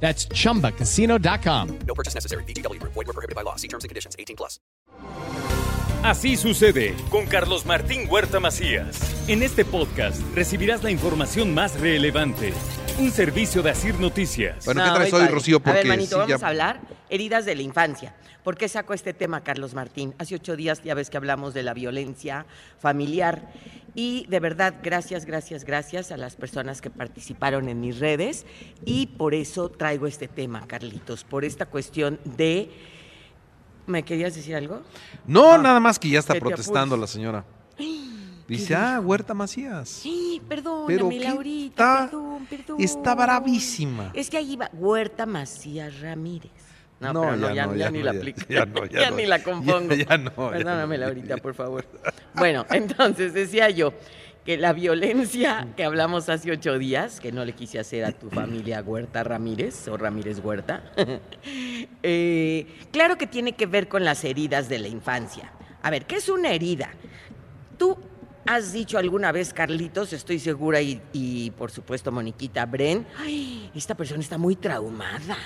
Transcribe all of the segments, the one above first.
That's chumbacasino.com. No purchase necessary. BGW. Void were prohibited by law. See terms and conditions. 18 plus. Así sucede con Carlos Martín Huerta Macías. En este podcast recibirás la información más relevante. Un servicio de Asir Noticias. Bueno, ¿qué No, traes hoy, padre. Rocío? A ver, Porque manito, sí, vamos ya- a hablar heridas de la infancia. ¿Por qué saco este tema, Carlos Martín? Hace ocho días ya ves que hablamos de la violencia familiar y de verdad, gracias, gracias, gracias a las personas que participaron en mis redes y por eso traigo este tema, Carlitos, por esta cuestión de... ¿Me querías decir algo? No, Ah, nada más que ya está protestando la señora. Dice, ah, Huerta Macías. Sí, perdóname, Pero ¿qué Laurita, está- perdón, perdón. está bravísima. Es que ahí va Huerta Macías Ramírez. No, No, pero no, ya ya, no, ya ya ni la aplico. ya no, ya no. ni la compongo. Ya- no, Perdóname. Laurita, por favor. Bueno, entonces decía yo que la violencia que hablamos hace ocho días, que no le quise hacer a tu familia Huerta Ramírez o Ramírez Huerta, eh, claro que tiene que ver con las heridas de la infancia. A ver, ¿qué es una herida? Tú has dicho alguna vez, Carlitos, estoy segura, y, y, por supuesto Moniquita Bren, ay, esta persona está muy traumada.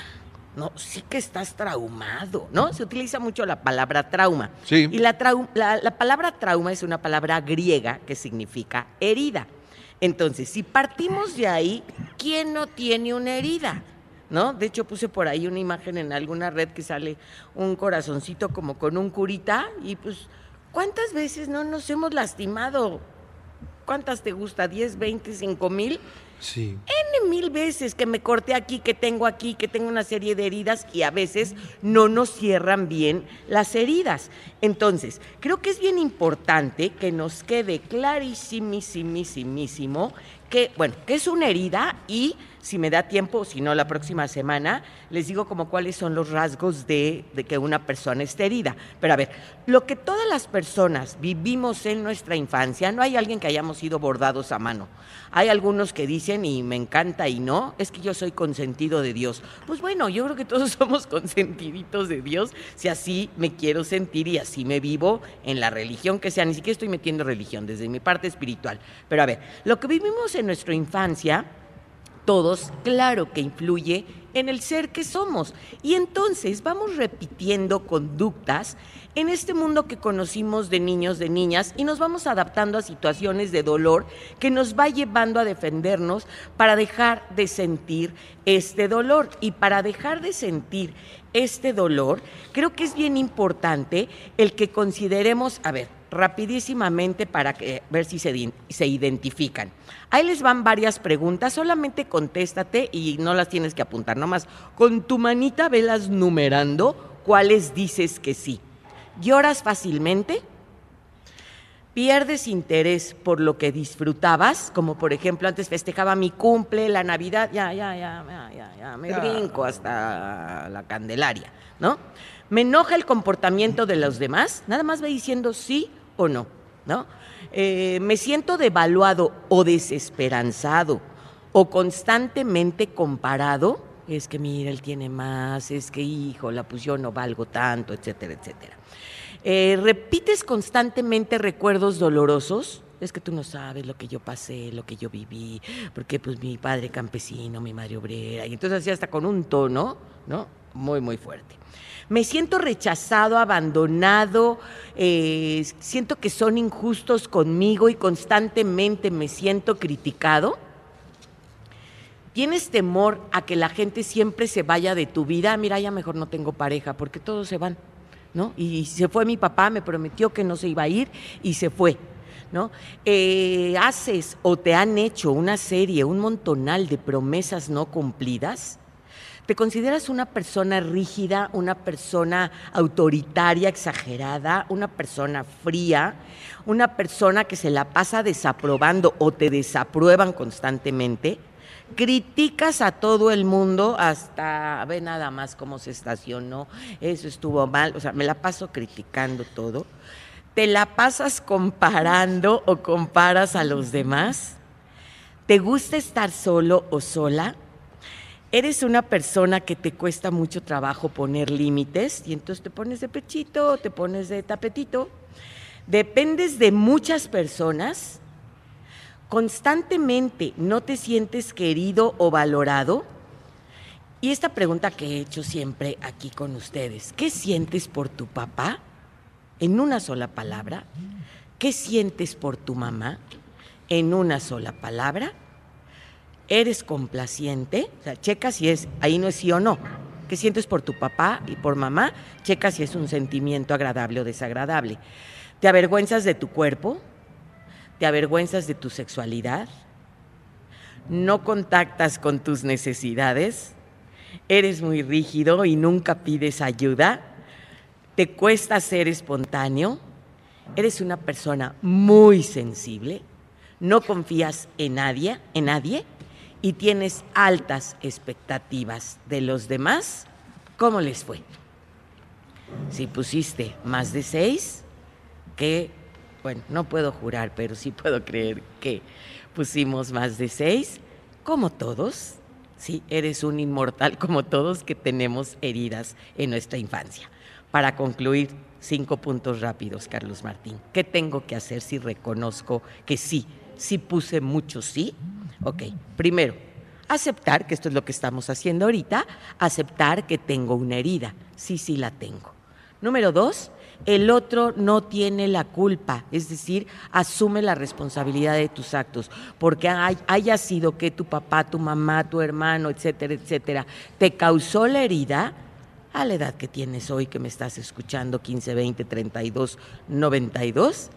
No, sí que estás traumado, ¿no? Se utiliza mucho la palabra trauma. Sí. Y la, trau- la, la palabra trauma es una palabra griega que significa herida. Entonces, si partimos de ahí, ¿quién no tiene una herida? ¿No? De hecho, puse por ahí una imagen en alguna red que sale un corazoncito como con un curita y pues, ¿cuántas veces no nos hemos lastimado? ¿Cuántas te gusta? ¿10, 20, 5 mil? Sí. N mil veces que me corté aquí, que tengo aquí, que tengo una serie de heridas y a veces no nos cierran bien las heridas. Entonces, creo que es bien importante que nos quede clarísimísimísimo que, bueno, que es una herida y si me da tiempo, si no la próxima semana, les digo como cuáles son los rasgos de, de que una persona esté herida. Pero a ver, lo que todas las personas vivimos en nuestra infancia, no hay alguien que hayamos sido bordados a mano. Hay algunos que dicen, y me encanta y no, es que yo soy consentido de Dios. Pues bueno, yo creo que todos somos consentiditos de Dios, si así me quiero sentir y así me vivo en la religión que sea. Ni siquiera estoy metiendo religión desde mi parte espiritual. Pero a ver, lo que vivimos en nuestra infancia, todos, claro que influye en el ser que somos. Y entonces vamos repitiendo conductas en este mundo que conocimos de niños, de niñas, y nos vamos adaptando a situaciones de dolor que nos va llevando a defendernos para dejar de sentir este dolor. Y para dejar de sentir este dolor, creo que es bien importante el que consideremos, a ver, rapidísimamente para que, ver si se, identifican. Ahí les van varias preguntas, solamente contéstate y no las tienes que apuntar, nomás con tu manita velas numerando cuáles dices que sí. ¿Lloras fácilmente? ¿Pierdes interés por lo que disfrutabas? Como por ejemplo, antes festejaba mi cumple, la Navidad, ya, ya, ya, ya, ya, ya, me brinco hasta la Candelaria, ¿no? ¿Me enoja el comportamiento de los demás? Nada más va diciendo sí o no, ¿no? Eh, ¿Me siento devaluado o desesperanzado o constantemente comparado? Es que mira, él tiene más, es que hijo, la pues no valgo tanto, etcétera, etcétera. Eh, ¿Repites constantemente recuerdos dolorosos? Es que tú no sabes lo que yo pasé, lo que yo viví, porque pues mi padre campesino, mi madre obrera, y entonces así hasta con un tono, ¿no? Muy, muy fuerte. Me siento rechazado, abandonado, eh, siento que son injustos conmigo y constantemente me siento criticado. ¿Tienes temor a que la gente siempre se vaya de tu vida? Mira, ya mejor no tengo pareja porque todos se van, ¿no? Y se fue mi papá, me prometió que no se iba a ir y se fue, ¿no? Eh, ¿Haces o te han hecho una serie, un montonal de promesas no cumplidas? ¿Te consideras una persona rígida, una persona autoritaria, exagerada, una persona fría, una persona que se la pasa desaprobando o te desaprueban constantemente? criticas a todo el mundo hasta ve nada más cómo se estacionó, eso estuvo mal, o sea, me la paso criticando todo. ¿Te la pasas comparando o comparas a los demás? ¿Te gusta estar solo o sola? ¿Eres una persona que te cuesta mucho trabajo poner límites y entonces te pones de pechito te pones de tapetito? ¿Dependes de muchas personas? ¿Constantemente no te sientes querido o valorado? Y esta pregunta que he hecho siempre aquí con ustedes, ¿qué sientes por tu papá? En una sola palabra. ¿Qué sientes por tu mamá? En una sola palabra. ¿Eres complaciente? O sea, checa si es, ahí no es sí o no. ¿Qué sientes por tu papá y por mamá? Checa si es un sentimiento agradable o desagradable. ¿Te avergüenzas de tu cuerpo? ¿Te avergüenzas de tu sexualidad? ¿No contactas con tus necesidades? ¿Eres muy rígido y nunca pides ayuda? ¿Te cuesta ser espontáneo? ¿Eres una persona muy sensible? ¿No confías en nadie, en nadie? ¿Y tienes altas expectativas de los demás? ¿Cómo les fue? Si pusiste más de seis, ¿qué bueno, no puedo jurar, pero sí puedo creer que pusimos más de seis, como todos. Sí, eres un inmortal como todos que tenemos heridas en nuestra infancia. Para concluir, cinco puntos rápidos, Carlos Martín. ¿Qué tengo que hacer si reconozco que sí, sí puse mucho sí? Ok, primero, aceptar, que esto es lo que estamos haciendo ahorita, aceptar que tengo una herida. Sí, sí la tengo. Número dos, el otro no tiene la culpa, es decir, asume la responsabilidad de tus actos, porque haya sido que tu papá, tu mamá, tu hermano, etcétera, etcétera, te causó la herida a la edad que tienes hoy, que me estás escuchando, 15, 20, 32, 92,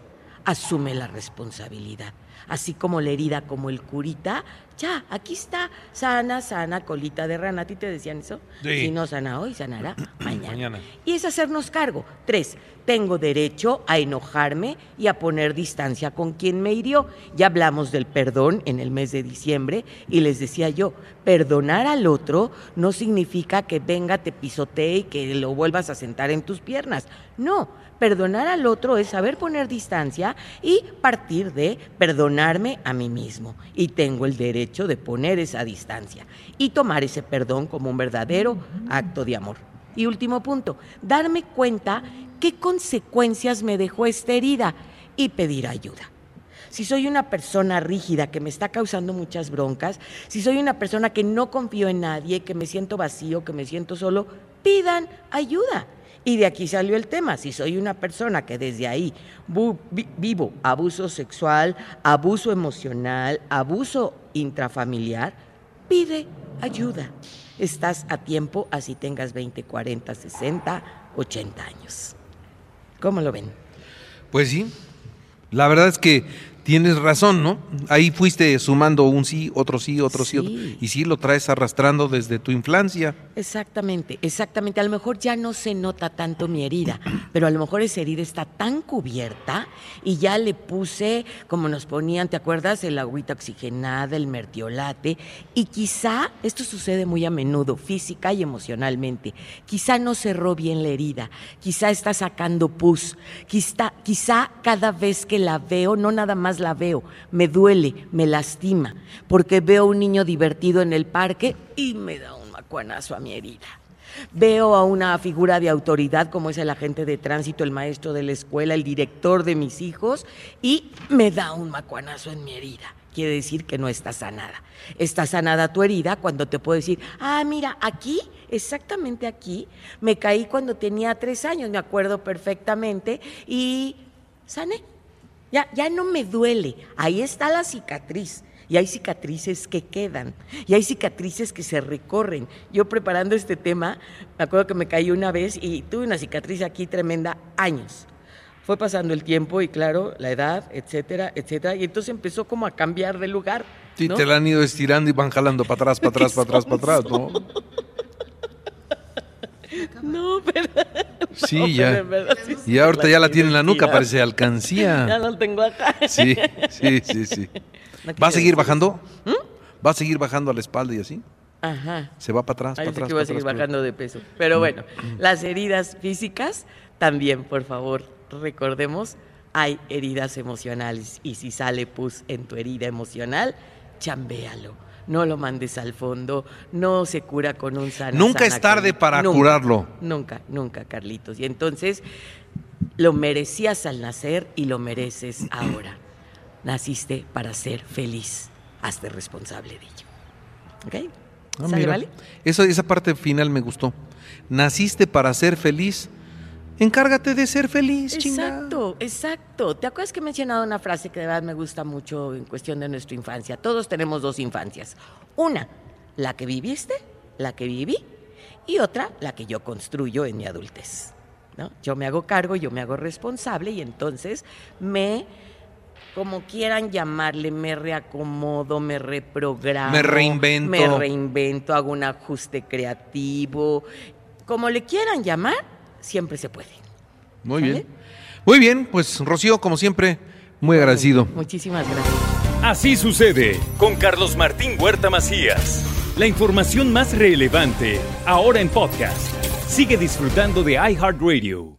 asume la responsabilidad. Así como la herida, como el curita, ya, aquí está, sana, sana, colita de rana. ¿A ti te decían eso? Si no sana hoy, sanará mañana. mañana. Y es hacernos cargo. Tres, tengo derecho a enojarme y a poner distancia con quien me hirió. Ya hablamos del perdón en el mes de diciembre y les decía yo, perdonar al otro no significa que venga, te pisotee y que lo vuelvas a sentar en tus piernas. No, perdonar al otro es saber poner distancia y partir de perdonarme a mí mismo. Y tengo el derecho de poner esa distancia y tomar ese perdón como un verdadero acto de amor. Y último punto, darme cuenta qué consecuencias me dejó esta herida y pedir ayuda. Si soy una persona rígida que me está causando muchas broncas, si soy una persona que no confío en nadie, que me siento vacío, que me siento solo, pidan ayuda. Y de aquí salió el tema. Si soy una persona que desde ahí vivo abuso sexual, abuso emocional, abuso intrafamiliar, pide ayuda estás a tiempo así tengas 20, 40, 60, 80 años. ¿Cómo lo ven? Pues sí, la verdad es que tienes razón, ¿no? Ahí fuiste sumando un sí, otro sí, otro sí, otro. y sí lo traes arrastrando desde tu infancia. Exactamente, exactamente. A lo mejor ya no se nota tanto mi herida, pero a lo mejor esa herida está tan cubierta y ya le puse, como nos ponían, ¿te acuerdas? El agüita oxigenada, el mertiolate, y quizá, esto sucede muy a menudo, física y emocionalmente, quizá no cerró bien la herida, quizá está sacando pus, quizá, quizá cada vez que la veo, no nada más la veo, me duele, me lastima, porque veo a un niño divertido en el parque y me da un macuanazo a mi herida. Veo a una figura de autoridad como es el agente de tránsito, el maestro de la escuela, el director de mis hijos y me da un macuanazo en mi herida. Quiere decir que no está sanada. Está sanada tu herida cuando te puedo decir, ah, mira, aquí, exactamente aquí, me caí cuando tenía tres años, me acuerdo perfectamente, y sané. Ya, ya no me duele. Ahí está la cicatriz. Y hay cicatrices que quedan. Y hay cicatrices que se recorren. Yo preparando este tema, me acuerdo que me caí una vez y tuve una cicatriz aquí tremenda años. Fue pasando el tiempo y claro, la edad, etcétera, etcétera. Y entonces empezó como a cambiar de lugar. Sí, te la han ido estirando y van jalando para atrás, para atrás, para atrás, para atrás, ¿no? No, pero. Sí, ya. y ahorita ya la tiene en la nuca, parece alcancía. Ya la tengo acá. Sí, sí, sí, sí. ¿Va a seguir bajando? ¿Mm? va a seguir bajando a la espalda y así. Ajá. Se va para atrás, para atrás. que voy a seguir atrás, bajando de peso. Pero bueno, las heridas físicas también, por favor, recordemos, hay heridas emocionales. Y si sale pus en tu herida emocional, chambéalo. No lo mandes al fondo, no se cura con un sana. Nunca sana es tarde para Nunca, curarlo. Nunca, nunca, Carlitos. Y entonces, lo merecías al nacer y lo mereces ahora. Naciste para ser feliz. Hazte responsable de ello. ¿Ok? Ah, ¿Sale, mira. vale? Esa, esa parte final me gustó. Naciste para ser feliz. Encárgate de ser feliz, chingada. Exacto, exacto. ¿Te acuerdas que he mencionado una frase que de verdad me gusta mucho en cuestión de nuestra infancia? Todos tenemos dos infancias. Una, la que viviste, la que viví, y otra, la que yo construyo en mi adultez. ¿no? Yo me hago cargo, yo me hago responsable y entonces me, como quieran llamarle, me reacomodo, me reprogramo. Me reinvento. Me reinvento, hago un ajuste creativo. Como le quieran llamar, siempre se puede. Muy ¿Sale? bien. Muy bien, pues Rocío, como siempre, muy agradecido. Muchísimas gracias. Así sucede con Carlos Martín Huerta Macías. La información más relevante, ahora en podcast. Sigue disfrutando de iHeartRadio.